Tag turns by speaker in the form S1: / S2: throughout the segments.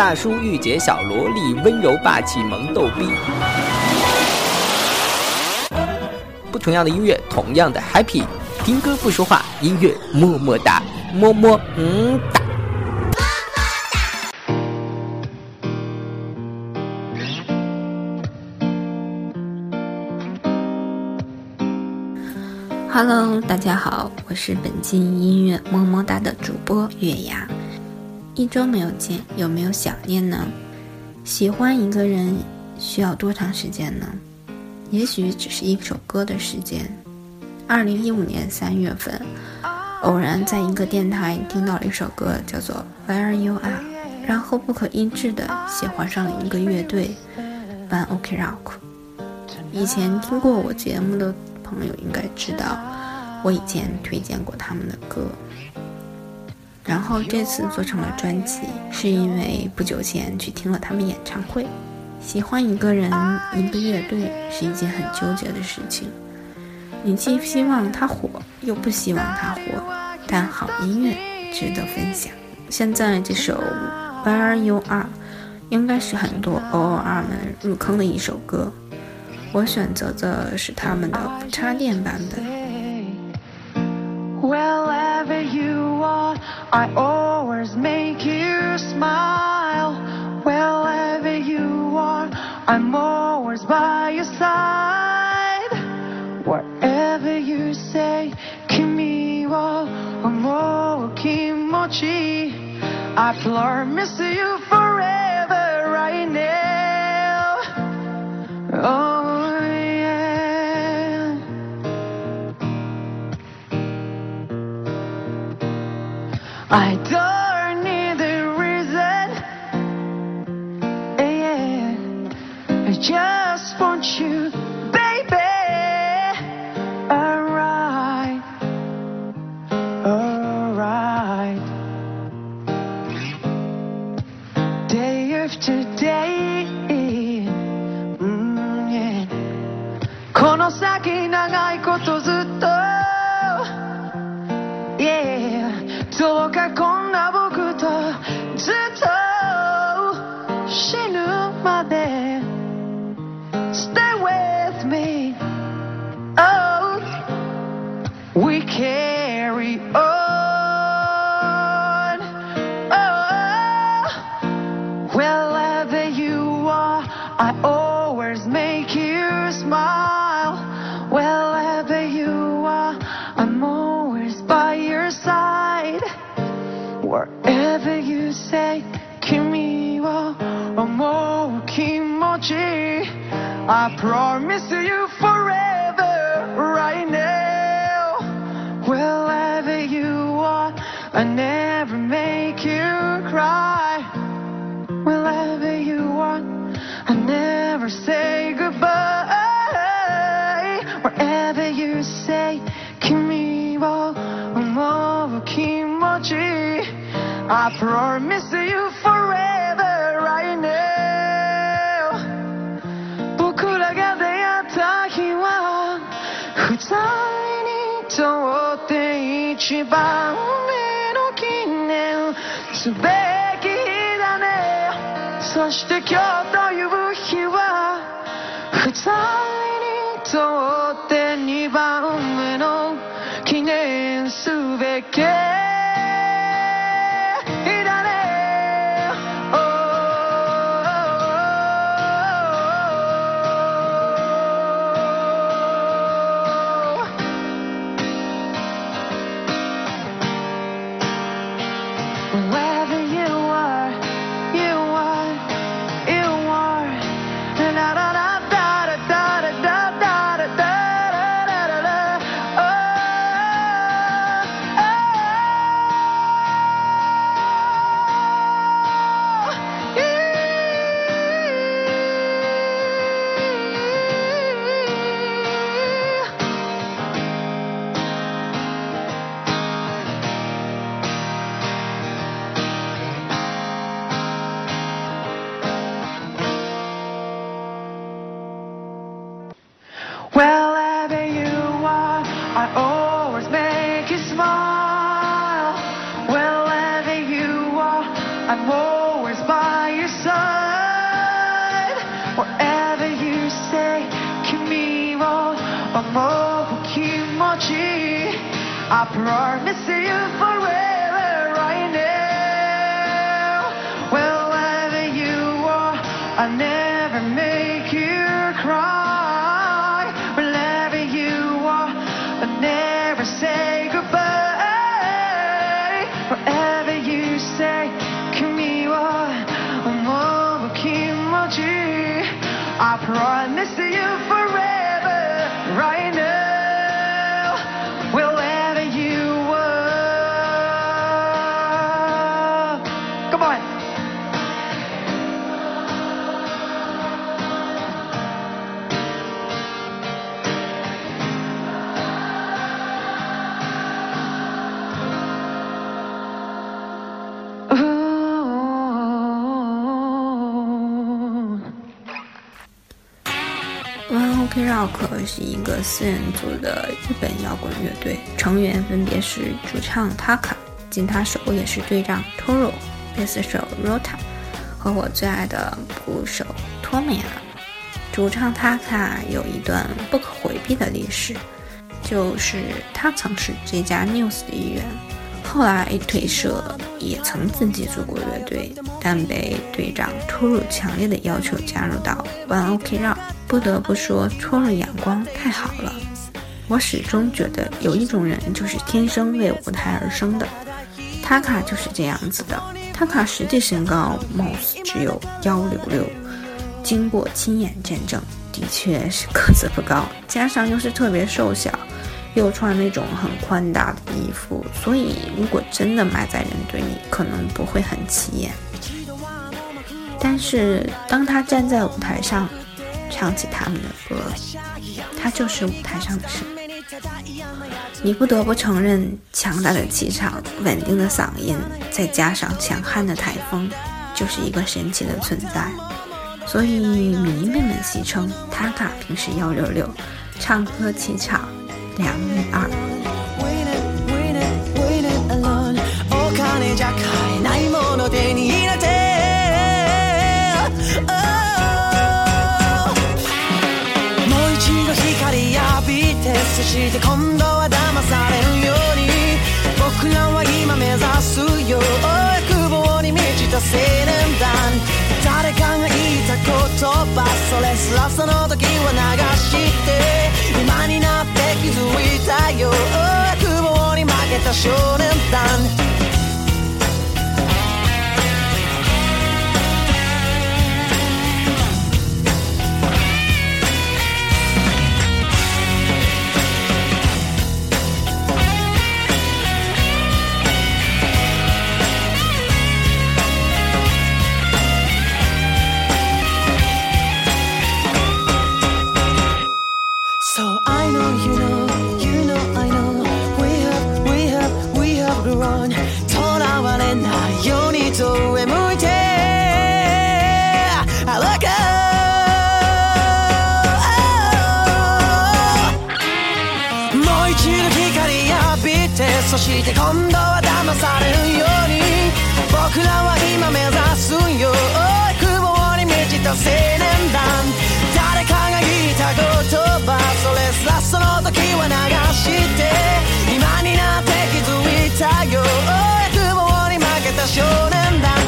S1: 大叔、御姐、小萝莉、温柔、霸气、萌逗逼，不同样的音乐，同样的 happy，听歌不说话，音乐么么哒，么么嗯哒。
S2: Hello，大家好，我是本季音乐么么哒的主播月牙。一周没有见，有没有想念呢？喜欢一个人需要多长时间呢？也许只是一首歌的时间。二零一五年三月份，偶然在一个电台听到了一首歌，叫做《Where You a r e 然后不可抑制的喜欢上了一个乐队，One OK Rock。以前听过我节目的朋友应该知道，我以前推荐过他们的歌。然后这次做成了专辑，是因为不久前去听了他们演唱会。喜欢一个人、一个乐队是一件很纠结的事情，你既希望他火，又不希望他火。但好音乐值得分享。现在这首《Where You Are》应该是很多 O R 们入坑的一首歌，我选择的是他们的插电版本。Well。I always make you smile wherever you are. I'm always by your side. Whatever you say, Kimi omo kimochi. I promise you forever right now. Oh. So loca con la boca. promise you forever, right now, wherever you are, I never make you cry. Wherever you are, I never say goodbye. Wherever you say, Kimi wa I promise. 一番目の記念すべきだねそして今日という日は二人にとって二番目の記念すべき Well,
S3: I promise you forever right now. Wherever you are, I
S2: One OK Rock 是一个四人组的日本摇滚乐队，成员分别是主唱 Taka、吉他手也是队长 Toro、贝斯手 Rota 和我最爱的鼓手 t o m o a 主唱 Taka 有一段不可回避的历史，就是他曾是这家 News 的一员，后来退社，也曾自己组过乐队，但被队长 Toro 强烈的要求加入到 One OK Rock。不得不说，戳入眼光太好了。我始终觉得有一种人就是天生为舞台而生的他卡就是这样子的。他卡实际身高貌似只有幺六六，经过亲眼见证，的确是个子不高，加上又是特别瘦小，又穿那种很宽大的衣服，所以如果真的埋在人堆里，可能不会很起眼。但是当他站在舞台上，唱起他们的歌，他就是舞台上的神。你不得不承认，强大的气场、稳定的嗓音，再加上强悍的台风，就是一个神奇的存在。所以，迷妹们戏称塔卡平时幺六六，唱歌气场两米二。
S3: そして今度は騙されるように僕らは今目指すよ欲望に満ちた青年団誰かが言った言葉それすらその時は流して今になって気づいたよ欲望に負けた少年団そして今度は騙されるように僕らは今目指すよ欲望に満ちた青年団誰かが言った言葉それすらその時は流して今になって気づいたよ欲望に負けた少年団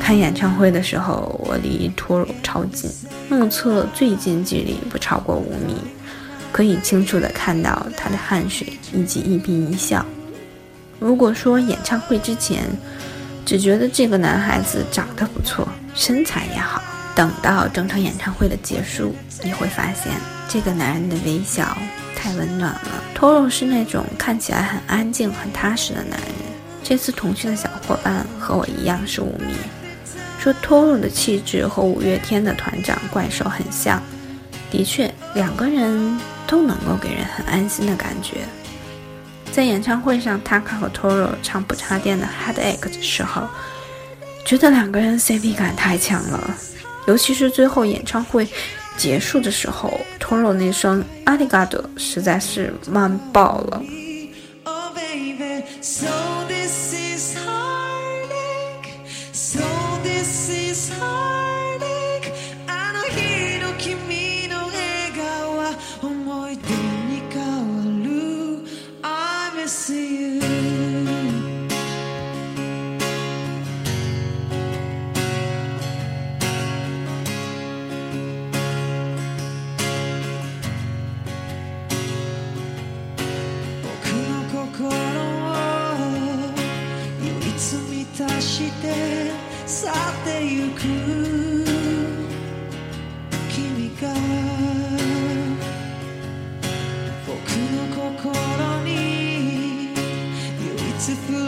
S2: 看演唱会的时候，我离托鲁超近，目测最近距离不超过五米，可以清楚的看到他的汗水以及一颦一笑。如果说演唱会之前只觉得这个男孩子长得不错，身材也好，等到整场演唱会的结束，你会发现这个男人的微笑。太温暖了。t o r o 是那种看起来很安静、很踏实的男人。这次同去的小伙伴和我一样是无名，说 t o r o 的气质和五月天的团长怪兽很像。的确，两个人都能够给人很安心的感觉。在演唱会上 t a k a 和 t o r o 唱《不插电的《Headache》的时候，觉得两个人 CP 感太强了，尤其是最后演唱会。结束的时候，通了那声阿里嘎的，实在是慢爆了。
S3: to fool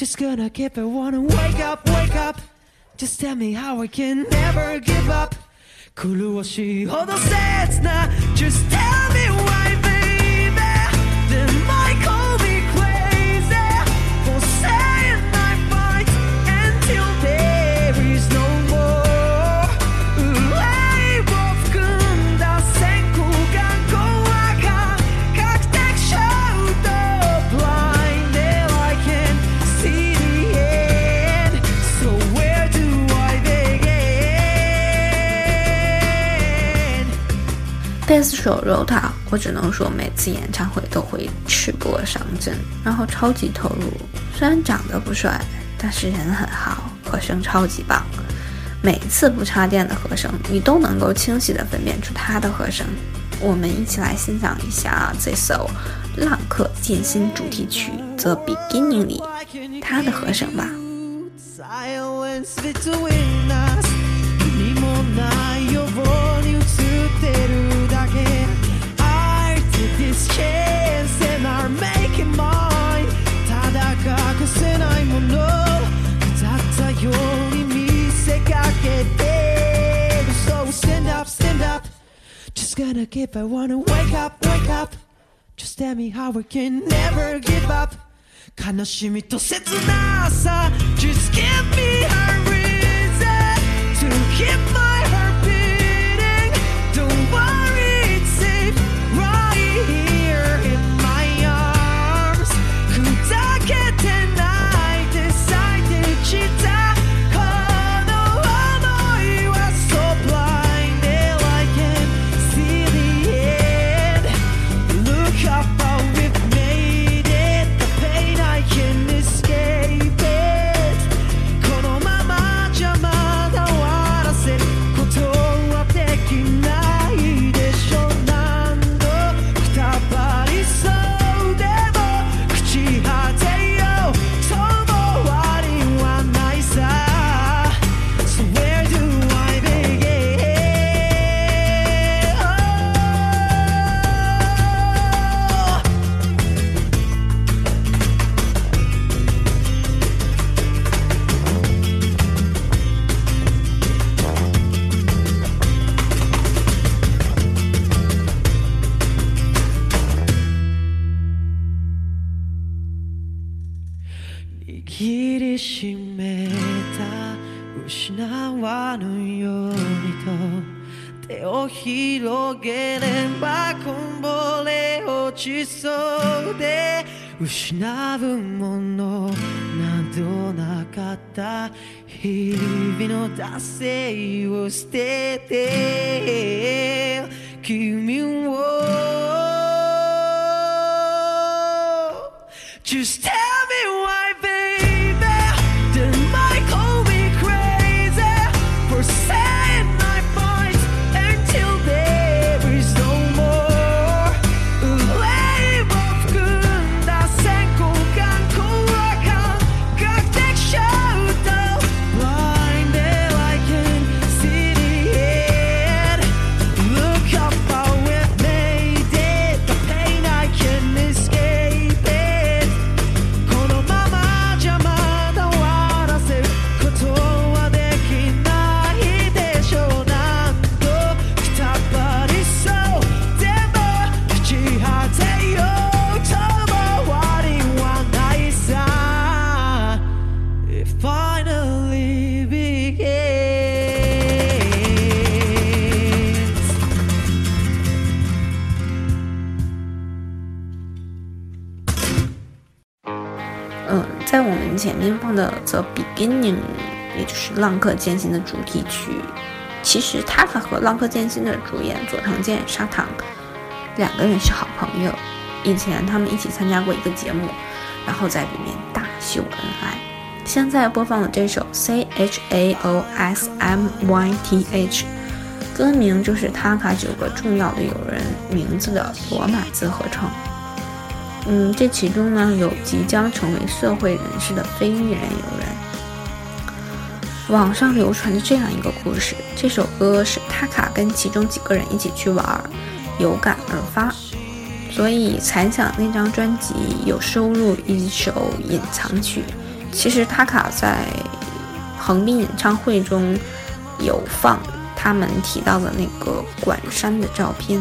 S3: Just gonna keep it one and wake up, wake up. Just tell me how I can never give up. now, Just
S2: 这首《Rota》，我只能说每次演唱会都会赤膊上阵，然后超级投入。虽然长得不帅，但是人很好，和声超级棒。每次不插电的和声，你都能够清晰的分辨出他的和声。我们一起来欣赏一下这首《浪客剑心》主题曲《The Beginning》里他的和声吧。
S3: gonna give. I wanna wake up, wake up. Just tell me how we can never give up. 悲しみと切なさ Just give me a reason to keep my ちそうで失うものなどなかった日々の惰性を捨てて君を Just
S2: 嗯，在我们前面放的《The Beginning》，也就是《浪客剑心》的主题曲。其实，塔 a 和《浪客剑心》的主演佐藤健、砂糖两个人是好朋友。以前他们一起参加过一个节目，然后在里面大秀恩爱。现在播放的这首《Chaos Myth》，歌名就是塔卡九个重要的友人名字的罗马字合唱。嗯，这其中呢有即将成为社会人士的非议人游人。网上流传着这样一个故事：这首歌是他卡跟其中几个人一起去玩儿，有感而发，所以残响那张专辑有收录一首隐藏曲。其实他卡在横滨演唱会中有放他们提到的那个管山的照片。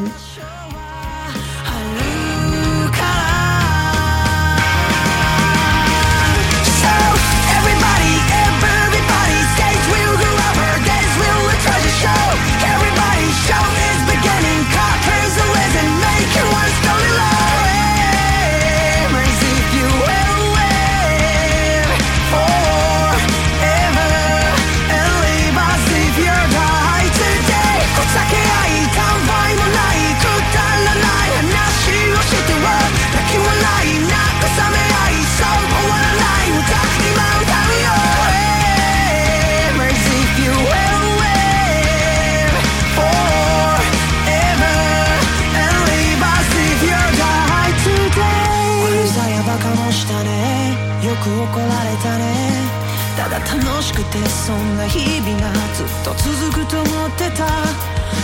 S3: られたねただ楽しくてそんな日々がずっと続くと思ってた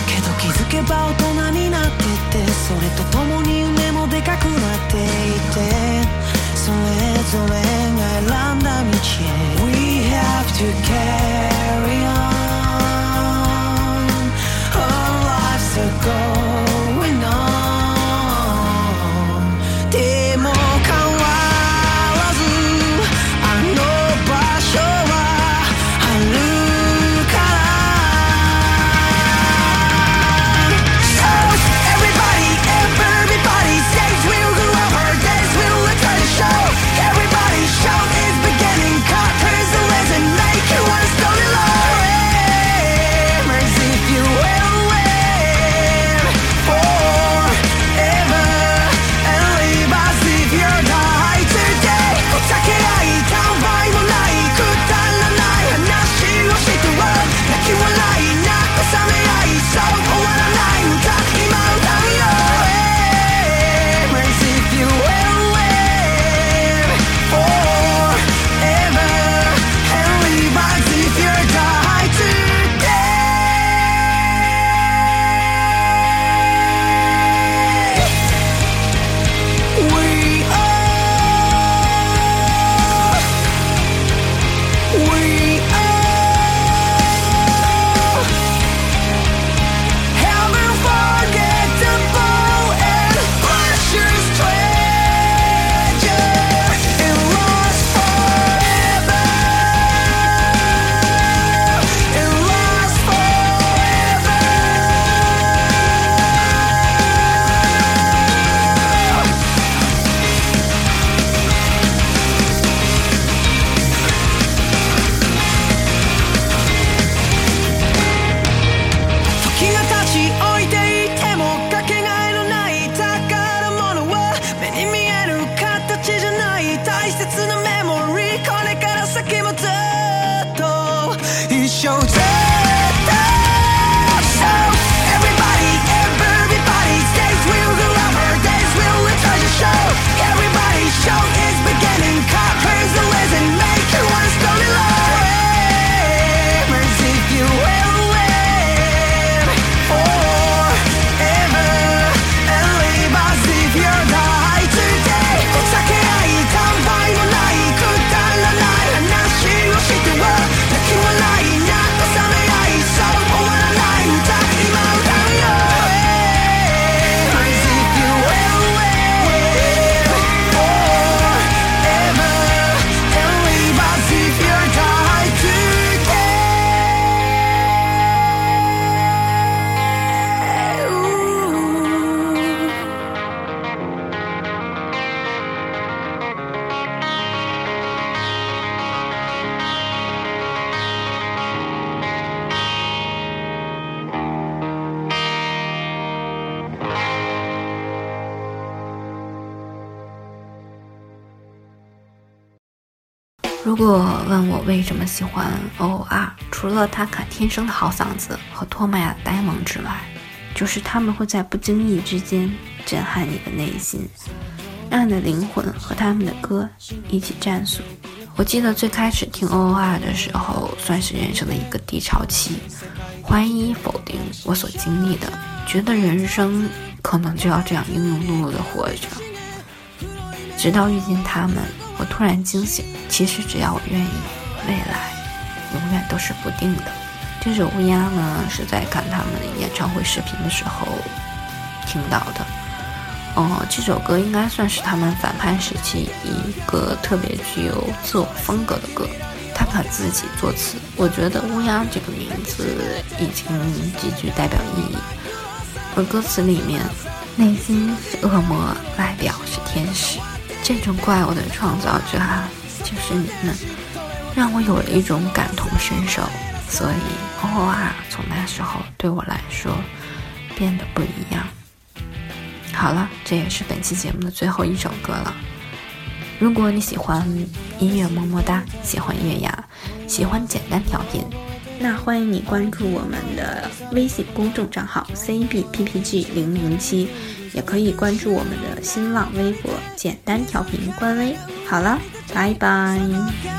S3: けど気づけば大人になっててそれと共に夢もでかくなっていてそれぞれが選んだ道へ We have to carry on Our lives a r g o i
S2: n 若问我为什么喜欢 O.R.，除了他卡天生的好嗓子和托马亚呆萌之外，就是他们会在不经意之间震撼你的内心，让你的灵魂和他们的歌一起战栗。我记得最开始听 O.R. 的时候，算是人生的一个低潮期，怀疑否定我所经历的，觉得人生可能就要这样庸庸碌碌的活着，直到遇见他们。我突然惊醒，其实只要我愿意，未来永远都是不定的。这首《乌鸦》呢，是在看他们演唱会视频的时候听到的。哦，这首歌应该算是他们反叛时期一个特别具有自我风格的歌，他把自己作词。我觉得“乌鸦”这个名字已经极具代表意义，而歌词里面，内心是恶魔，外表是天使。这种怪物的创造者啊，就是你们，让我有了一种感同身受，所以我啊，从那时候对我来说变得不一样。好了，这也是本期节目的最后一首歌了。如果你喜欢音乐，么么哒；喜欢月牙，喜欢简单调频。那欢迎你关注我们的微信公众账号 C B P P G 零零七，也可以关注我们的新浪微博简单调频官微。好了，拜拜。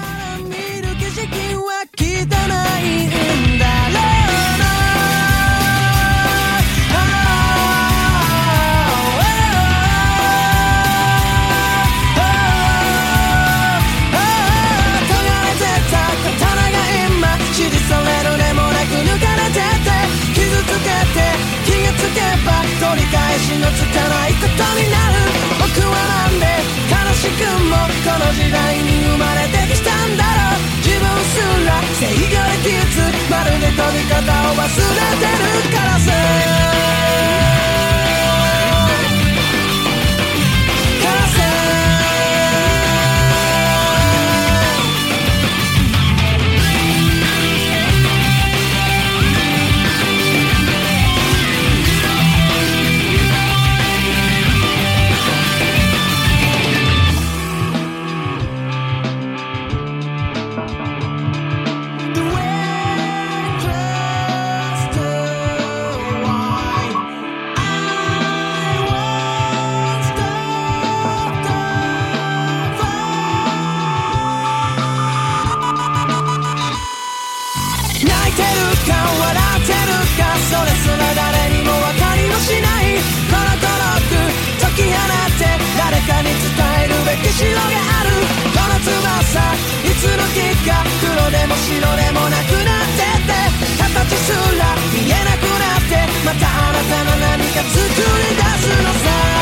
S3: しくもこの時代に生まれてきたんだろう自分すら制御できずまるで飛び方を忘れてるからさそれすら誰にも分かりもしないこの孤独解き放って誰かに伝えるべき城があるこの翼いつの日か黒でも白でもなくなってて形すら見えなくなってまた新たな何か作り出すのさ